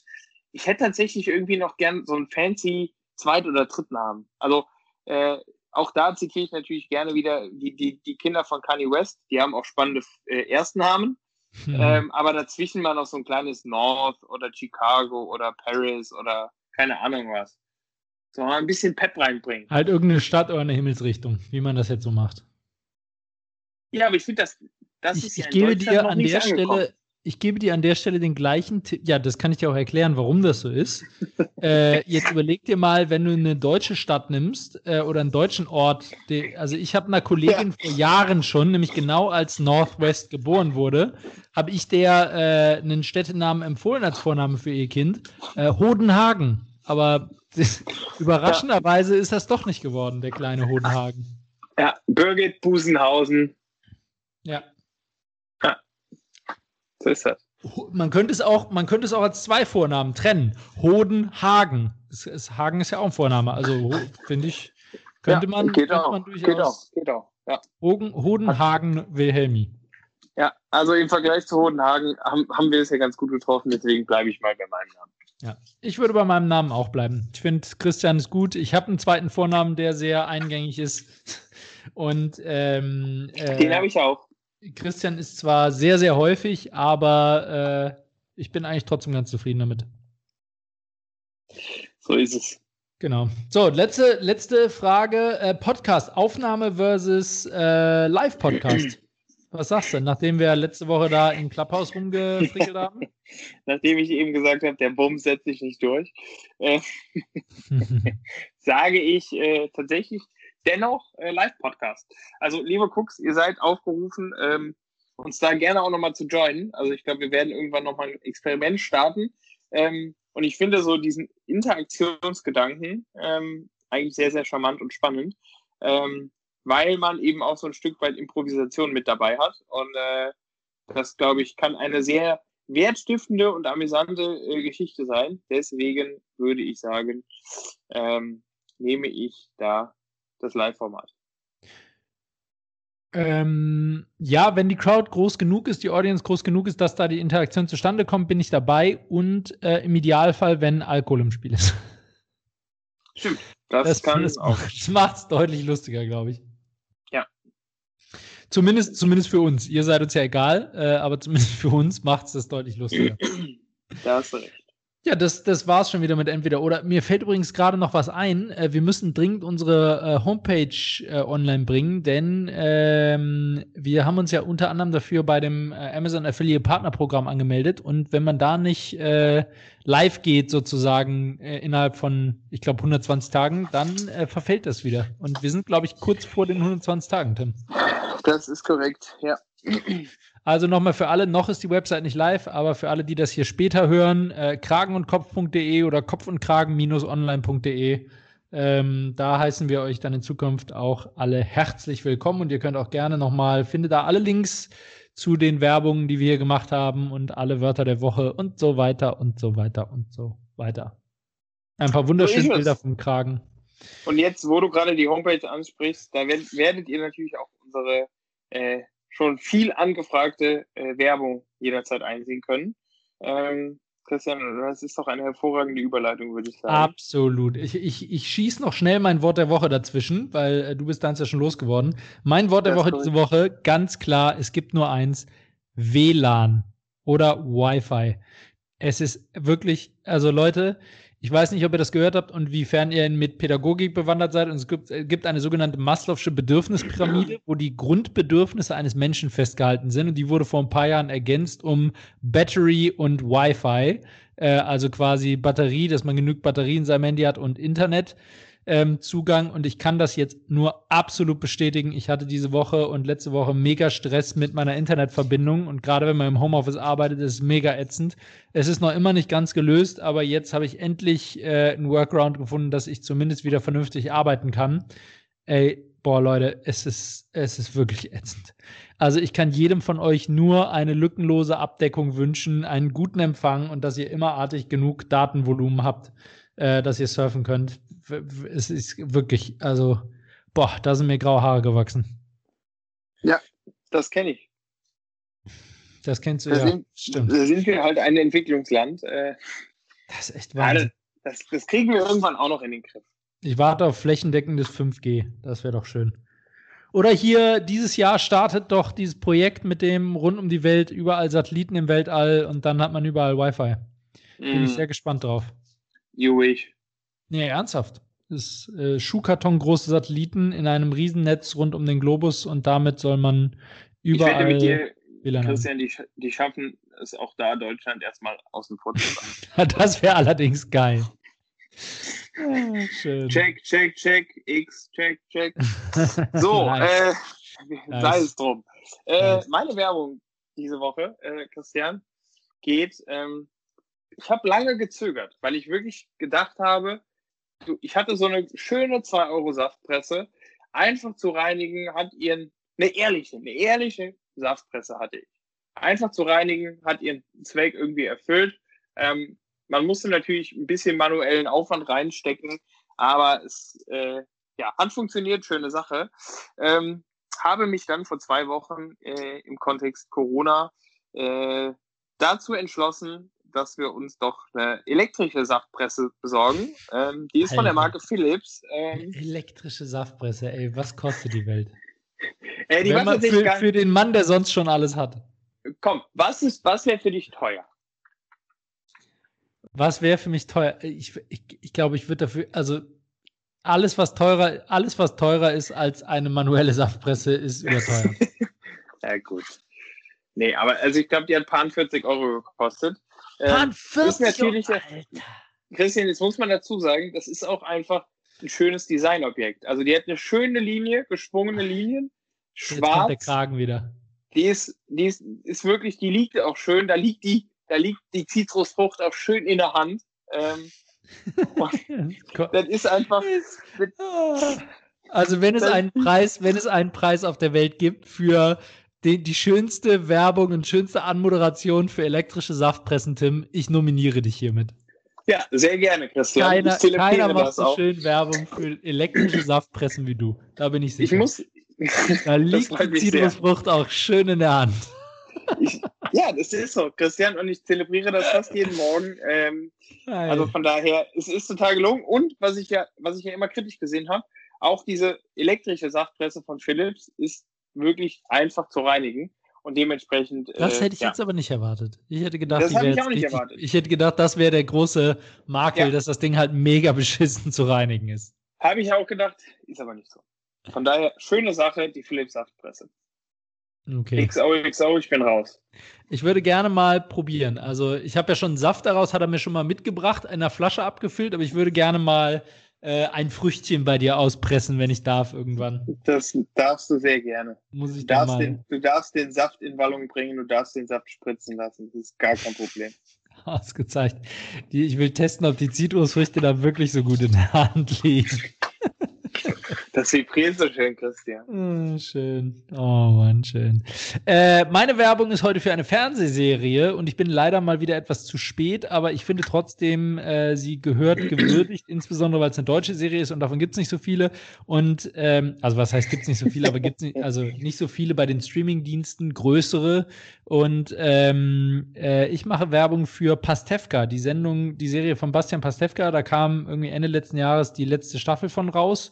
Ich hätte tatsächlich irgendwie noch gern so einen fancy Zweit- oder Drittnamen. Also äh, auch da zitiere ich natürlich gerne wieder die, die, die Kinder von Kanye West. Die haben auch spannende äh, Erstnamen. Hm. Ähm, aber dazwischen mal noch so ein kleines North oder Chicago oder Paris oder keine Ahnung was. So mal ein bisschen Pep reinbringen. halt irgendeine Stadt oder eine Himmelsrichtung, wie man das jetzt so macht. Ja, aber ich finde, das, das ich, ist ja ich gebe dir an der angekommen. Stelle, ich gebe dir an der Stelle den gleichen Tipp. Ja, das kann ich dir auch erklären, warum das so ist. äh, jetzt überleg dir mal, wenn du eine deutsche Stadt nimmst äh, oder einen deutschen Ort. Die, also ich habe einer Kollegin vor Jahren schon, nämlich genau als Northwest geboren wurde, habe ich der äh, einen Städtenamen empfohlen als Vorname für ihr Kind. Äh, Hodenhagen. Aber überraschenderweise ist das doch nicht geworden, der kleine Hodenhagen. Ja, Birgit Busenhausen, Ja. So ist das. Man könnte es auch, man könnte es auch als zwei Vornamen trennen. Hoden, Es, es, Hagen ist ja auch ein Vorname. Also finde ich, könnte ja, man, geht könnte auch, man geht auch, durchaus geht auch. Ja. Hoden, Hoden, Hagen, Wilhelmi. ja, also im Vergleich zu Hodenhagen haben, haben wir es ja ganz gut getroffen, deswegen bleibe ich mal bei meinem Namen. Ja. Ich würde bei meinem Namen auch bleiben. Ich finde, Christian ist gut. Ich habe einen zweiten Vornamen, der sehr eingängig ist. Und ähm, äh, Den habe ich auch. Christian ist zwar sehr, sehr häufig, aber äh, ich bin eigentlich trotzdem ganz zufrieden damit. So ist es. Genau. So, letzte, letzte Frage. Äh, Podcast, Aufnahme versus äh, Live-Podcast. Was sagst du, nachdem wir letzte Woche da im Clubhouse rumgefrickelt haben? Nachdem ich eben gesagt habe, der Bums setzt sich nicht durch, äh, sage ich äh, tatsächlich dennoch äh, Live-Podcast. Also, liebe Cooks, ihr seid aufgerufen, ähm, uns da gerne auch nochmal zu joinen. Also, ich glaube, wir werden irgendwann nochmal ein Experiment starten. Ähm, und ich finde so diesen Interaktionsgedanken ähm, eigentlich sehr, sehr charmant und spannend. Ähm, weil man eben auch so ein Stück weit Improvisation mit dabei hat. Und äh, das, glaube ich, kann eine sehr wertstiftende und amüsante äh, Geschichte sein. Deswegen würde ich sagen, ähm, nehme ich da das Live-Format. Ähm, ja, wenn die Crowd groß genug ist, die Audience groß genug ist, dass da die Interaktion zustande kommt, bin ich dabei und äh, im Idealfall, wenn Alkohol im Spiel ist. Stimmt, das, das kann das, auch. Das macht es deutlich lustiger, glaube ich. Ja. Zumindest, zumindest für uns. Ihr seid uns ja egal, äh, aber zumindest für uns macht es das deutlich lustiger. Da hast du recht. Ja, das, das war es schon wieder mit entweder oder. Mir fällt übrigens gerade noch was ein. Äh, wir müssen dringend unsere äh, Homepage äh, online bringen, denn ähm, wir haben uns ja unter anderem dafür bei dem äh, Amazon Affiliate Partner Programm angemeldet. Und wenn man da nicht äh, live geht, sozusagen äh, innerhalb von, ich glaube, 120 Tagen, dann verfällt das wieder. Und wir sind, glaube ich, kurz vor den 120 Tagen, Tim. Das ist korrekt, ja. Also nochmal für alle, noch ist die Website nicht live, aber für alle, die das hier später hören, äh, kragenundkopf.de oder kopfundkragen-online.de. Ähm, da heißen wir euch dann in Zukunft auch alle herzlich willkommen und ihr könnt auch gerne nochmal, findet da alle Links zu den Werbungen, die wir hier gemacht haben und alle Wörter der Woche und so weiter und so weiter und so weiter. Ein paar wunderschöne so Bilder vom Kragen. Und jetzt, wo du gerade die Homepage ansprichst, da werdet ihr natürlich auch unsere äh, schon viel angefragte äh, Werbung jederzeit einsehen können. Ähm, Christian, das ist doch eine hervorragende Überleitung, würde ich sagen. Absolut. Ich, ich, ich schieße noch schnell mein Wort der Woche dazwischen, weil äh, du bist dann ja schon losgeworden. Mein Wort der das Woche diese Woche, ganz klar, es gibt nur eins, WLAN oder Wi-Fi. Es ist wirklich, also Leute, ich weiß nicht, ob ihr das gehört habt und wiefern ihr mit Pädagogik bewandert seid. Und es gibt, äh, gibt eine sogenannte Maslow'sche Bedürfnispyramide, wo die Grundbedürfnisse eines Menschen festgehalten sind. Und die wurde vor ein paar Jahren ergänzt um Battery und Wi-Fi. Äh, also quasi Batterie, dass man genügend Batterien in seinem Handy hat und Internet ähm, Zugang und ich kann das jetzt nur absolut bestätigen. Ich hatte diese Woche und letzte Woche mega Stress mit meiner Internetverbindung und gerade wenn man im Homeoffice arbeitet, ist es mega ätzend. Es ist noch immer nicht ganz gelöst, aber jetzt habe ich endlich äh, einen Workaround gefunden, dass ich zumindest wieder vernünftig arbeiten kann. Ey, boah, Leute, es ist, es ist wirklich ätzend. Also ich kann jedem von euch nur eine lückenlose Abdeckung wünschen, einen guten Empfang und dass ihr immerartig genug Datenvolumen habt, äh, dass ihr surfen könnt es ist wirklich, also, boah, da sind mir graue Haare gewachsen. Ja, das kenne ich. Das kennst du da ja. Sind, Stimmt. Da sind wir halt ein Entwicklungsland. Äh, das ist echt Wahnsinn. das, das kriegen wir irgendwann auch noch in den Griff. Ich warte auf flächendeckendes 5G. Das wäre doch schön. Oder hier, dieses Jahr startet doch dieses Projekt mit dem rund um die Welt, überall Satelliten im Weltall und dann hat man überall Wi-Fi. Bin mm. ich sehr gespannt drauf. You wish. Nee, ernsthaft. Das ist äh, Schuhkarton-große Satelliten in einem Riesennetz rund um den Globus und damit soll man überall. Ich wette mit dir, WLAN Christian, die, die schaffen es auch da, Deutschland erstmal außen vor zu sein. das wäre allerdings geil. Ah, schön. Check, check, check, X, check, check. So, nice. äh, nice. sei es drum. Äh, nice. Meine Werbung diese Woche, äh, Christian, geht. Ähm, ich habe lange gezögert, weil ich wirklich gedacht habe, ich hatte so eine schöne 2 Euro Saftpresse, einfach zu reinigen, hat ihren, eine ehrliche, eine ehrliche Saftpresse hatte ich. Einfach zu reinigen, hat ihren Zweck irgendwie erfüllt. Ähm, man musste natürlich ein bisschen manuellen Aufwand reinstecken, aber es äh, ja, hat funktioniert, schöne Sache. Ähm, habe mich dann vor zwei Wochen äh, im Kontext Corona äh, dazu entschlossen, dass wir uns doch eine elektrische Saftpresse besorgen. Ähm, die ist Alter. von der Marke Philips. Ähm, elektrische Saftpresse, ey, was kostet die Welt? Äh, die man für, für, den Mann, der sonst schon alles hat. Komm, was, was wäre für dich teuer? Was wäre für mich teuer? Ich, ich, ich glaube, ich würde dafür, also alles, was teurer, alles, was teurer ist als eine manuelle Saftpresse, ist überteuert. ja, gut. Nee, aber also ich glaube, die hat paar 40 Euro gekostet. Pan 40 ist natürlich, Alter. Christian, jetzt muss man dazu sagen, das ist auch einfach ein schönes Designobjekt. Also die hat eine schöne Linie, geschwungene Linien, Jetzt kommt der schwarz. Kragen wieder. Die ist, die ist, ist wirklich, die liegt auch schön. Da liegt die, da liegt die Zitrusfrucht auch schön in der Hand. Ähm, das ist einfach, Also wenn es einen Preis, wenn es einen Preis auf der Welt gibt für die, die schönste Werbung und schönste Anmoderation für elektrische Saftpressen, Tim, ich nominiere dich hiermit. ja, sehr gerne, Christian. Keiner, ich keiner macht so auch. schön Werbung für elektrische Saftpressen wie du. Da bin ich Ich sicher. muss, da liegt die sehr. Zitrusfrucht auch schön in der Hand. ich, ja, das ist so, Christian, und ich zelebriere das fast jeden Morgen. Ähm, Also von daher, es ist total gelungen. Und was ich ja, was ich ja immer kritisch gesehen habe, auch diese elektrische Saftpresse von Philips ist wirklich einfach zu reinigen. Und dementsprechend. das äh, hätte ich ja. jetzt aber nicht erwartet. Ich hätte gedacht, Das ich jetzt auch nicht richtig, erwartet. Ich hätte gedacht, das wäre der große Makel, Ja. dass das Ding halt mega beschissen zu reinigen ist. Habe ich auch gedacht, ist aber nicht so. Von daher, schöne Sache, die Philips Saftpresse. Okay. XO, XO, ich bin raus. Ich würde gerne mal probieren. Also ich habe ja schon Saft daraus, hat er mir schon mal mitgebracht, in einer Flasche abgefüllt, aber ich würde gerne mal äh, ein Früchtchen bei dir auspressen, wenn ich darf irgendwann. Das darfst du sehr gerne. Muss ich Du darfst, mal den, du darfst den Saft in Wallung bringen, du darfst den Saft spritzen lassen. Das ist gar kein Problem. ausgezeichnet. Die, ich will testen, ob die Zitrusfrüchte da wirklich so gut in der Hand liegen. Das vibriert so schön, Christian. Ah, schön. Oh Mann, schön. Äh, meine Werbung ist heute für eine Fernsehserie und ich bin leider mal wieder etwas zu spät, aber ich finde trotzdem, äh, sie gehört gewürdigt, insbesondere weil es eine deutsche Serie ist und davon gibt es nicht so viele. Und ähm, also was heißt gibt es nicht so viele, aber gibt es nicht, also nicht so viele bei den Streamingdiensten, größere. Und ähm, äh, ich mache Werbung für Pastewka, die Sendung, die Serie von Bastian Pastewka. Da kam irgendwie Ende letzten Jahres die letzte Staffel von raus.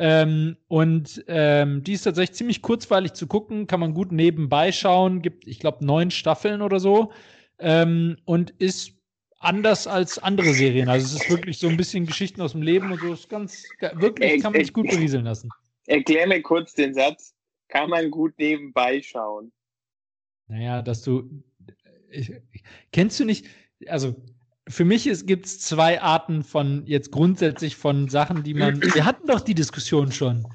Ähm, und ähm, die ist tatsächlich ziemlich kurzweilig zu gucken, kann man gut nebenbei schauen. Gibt, ich glaube, neun Staffeln oder so. Ähm, und ist anders als andere Serien. Also es ist wirklich so ein bisschen Geschichten aus dem Leben und so. Ist ganz, wirklich kann man sich gut berieseln lassen. Erklär mir kurz den Satz. Kann man gut nebenbei schauen. Naja, dass du. Ich, kennst du nicht, also für mich gibt es zwei Arten von jetzt grundsätzlich von Sachen, die man. Wir hatten doch die Diskussion schon,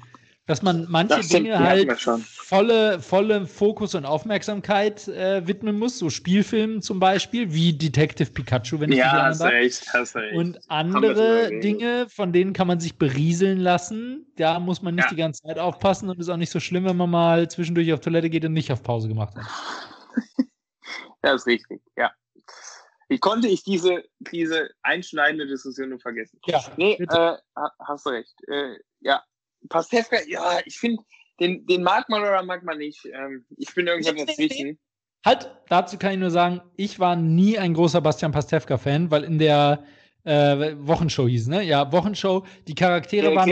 dass man manche Das Dinge halt volle, volle Fokus und Aufmerksamkeit äh, widmen muss, so Spielfilmen zum Beispiel, wie Detective Pikachu, wenn ich mich Ja, erinnern hast darf. recht, hast recht. Und andere. Dinge, von denen kann man sich berieseln lassen. Da muss man nicht Ja. die ganze Zeit aufpassen und ist auch nicht so schlimm, wenn man mal zwischendurch auf Toilette geht und nicht auf Pause gemacht hat. ja, ist richtig, ja. Wie konnte ich diese, diese einschneidende Diskussion nur vergessen? Ja, Nee, äh, ha- hast du recht. Äh, ja, Pastewka, ja, ich finde, den, den mag man oder mag man nicht. Ähm, ich bin Nee, nee, dazwischen. Halt, dazu kann ich nur sagen, ich war nie ein großer Bastian Pastewka-Fan, weil in der äh, Wochenshow hieß, ne? Ja, Wochenshow, die Charaktere waren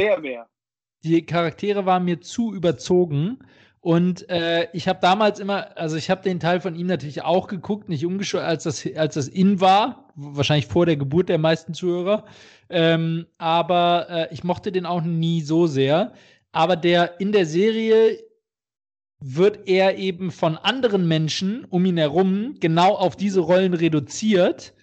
die Charaktere waren mir zu überzogen. Und äh, ich habe damals immer, also ich habe den Teil von ihm natürlich auch geguckt, nicht umgeschaut, als das, als das in war, wahrscheinlich vor der Geburt der meisten Zuhörer. Ähm, aber äh, ich mochte den auch nie so sehr. Aber der in der Serie wird er eben von anderen Menschen um ihn herum genau auf diese Rollen reduziert.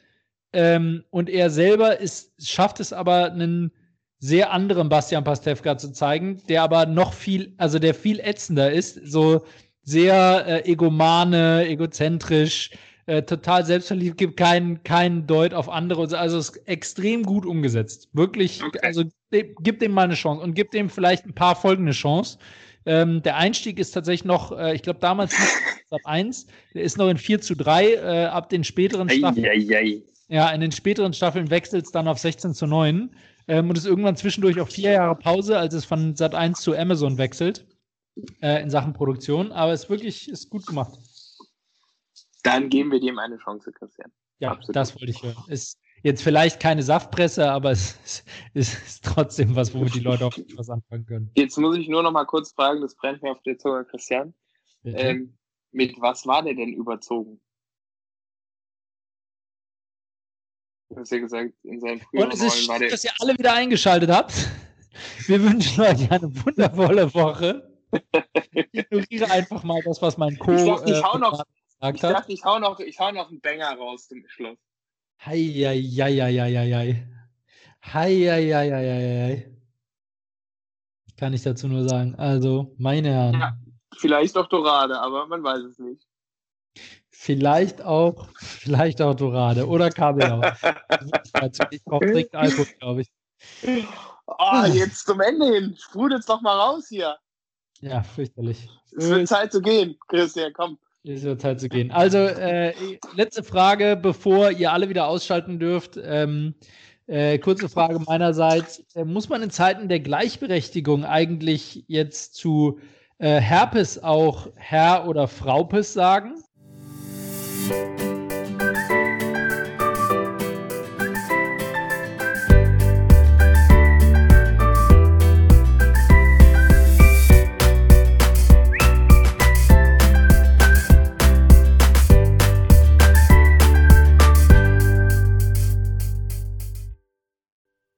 Ähm, und er selber ist, schafft es aber, einen sehr anderen Bastian Pastewka zu zeigen, der aber noch viel, also der viel ätzender ist, so sehr äh, egomane, egozentrisch, äh, total selbstverliebt, gibt keinen keinen Deut auf andere, so. also ist extrem gut umgesetzt. Wirklich, Okay. also de- gib dem mal eine Chance und gib dem vielleicht ein paar Folgen eine Chance. Ähm, der Einstieg ist tatsächlich noch, äh, ich glaube damals ab 1, der ist noch in 4 zu 3, äh, ab den späteren Staffeln. Eieiei. Ja, in den späteren Staffeln wechselt es dann auf 16 zu 9 ähm, und ist irgendwann zwischendurch auf vier Jahre Pause, als es von Sat 1 zu Amazon wechselt äh, in Sachen Produktion. Aber es ist wirklich ist gut gemacht. Dann geben wir dem eine Chance, Christian. Ja, Absolut. das wollte ich hören. Ist jetzt vielleicht keine Saftpresse, aber es ist, ist trotzdem was, womit die Leute auch was anfangen können. Jetzt muss ich nur noch mal kurz fragen, das brennt mir auf der Zunge, Christian. Ähm, mit was war der denn überzogen? Du hast ja gesagt, in seinen früheren Und es ist schön, dass ihr alle wieder eingeschaltet habt. Wir wünschen euch eine wundervolle Woche. Ich ignoriere einfach mal das, was mein Co. Ich dachte, ich äh, hau noch- Ich hat. dachte, ich hau noch, ich hau noch einen Banger raus zum Schluss. Heieieiei. Heieieiei. Kann ich dazu nur sagen. Also, meine Herren, Ja. Vielleicht auch Dorade, aber man weiß es nicht. Vielleicht auch, vielleicht auch Dorade oder Kabeljau. ich brauche dringend Alkohol, glaube ich. Oh, jetzt zum Ende hin. Sprudelt's doch mal raus hier. Ja, fürchterlich. Es wird Zeit zu gehen, Christian, komm. Es wird Zeit zu gehen. Also, äh, letzte Frage, bevor ihr alle wieder ausschalten dürft. Ähm, äh, kurze Frage meinerseits. Äh, muss man in Zeiten der Gleichberechtigung eigentlich jetzt zu äh, Herpes auch Herr oder Fraupes sagen? thank you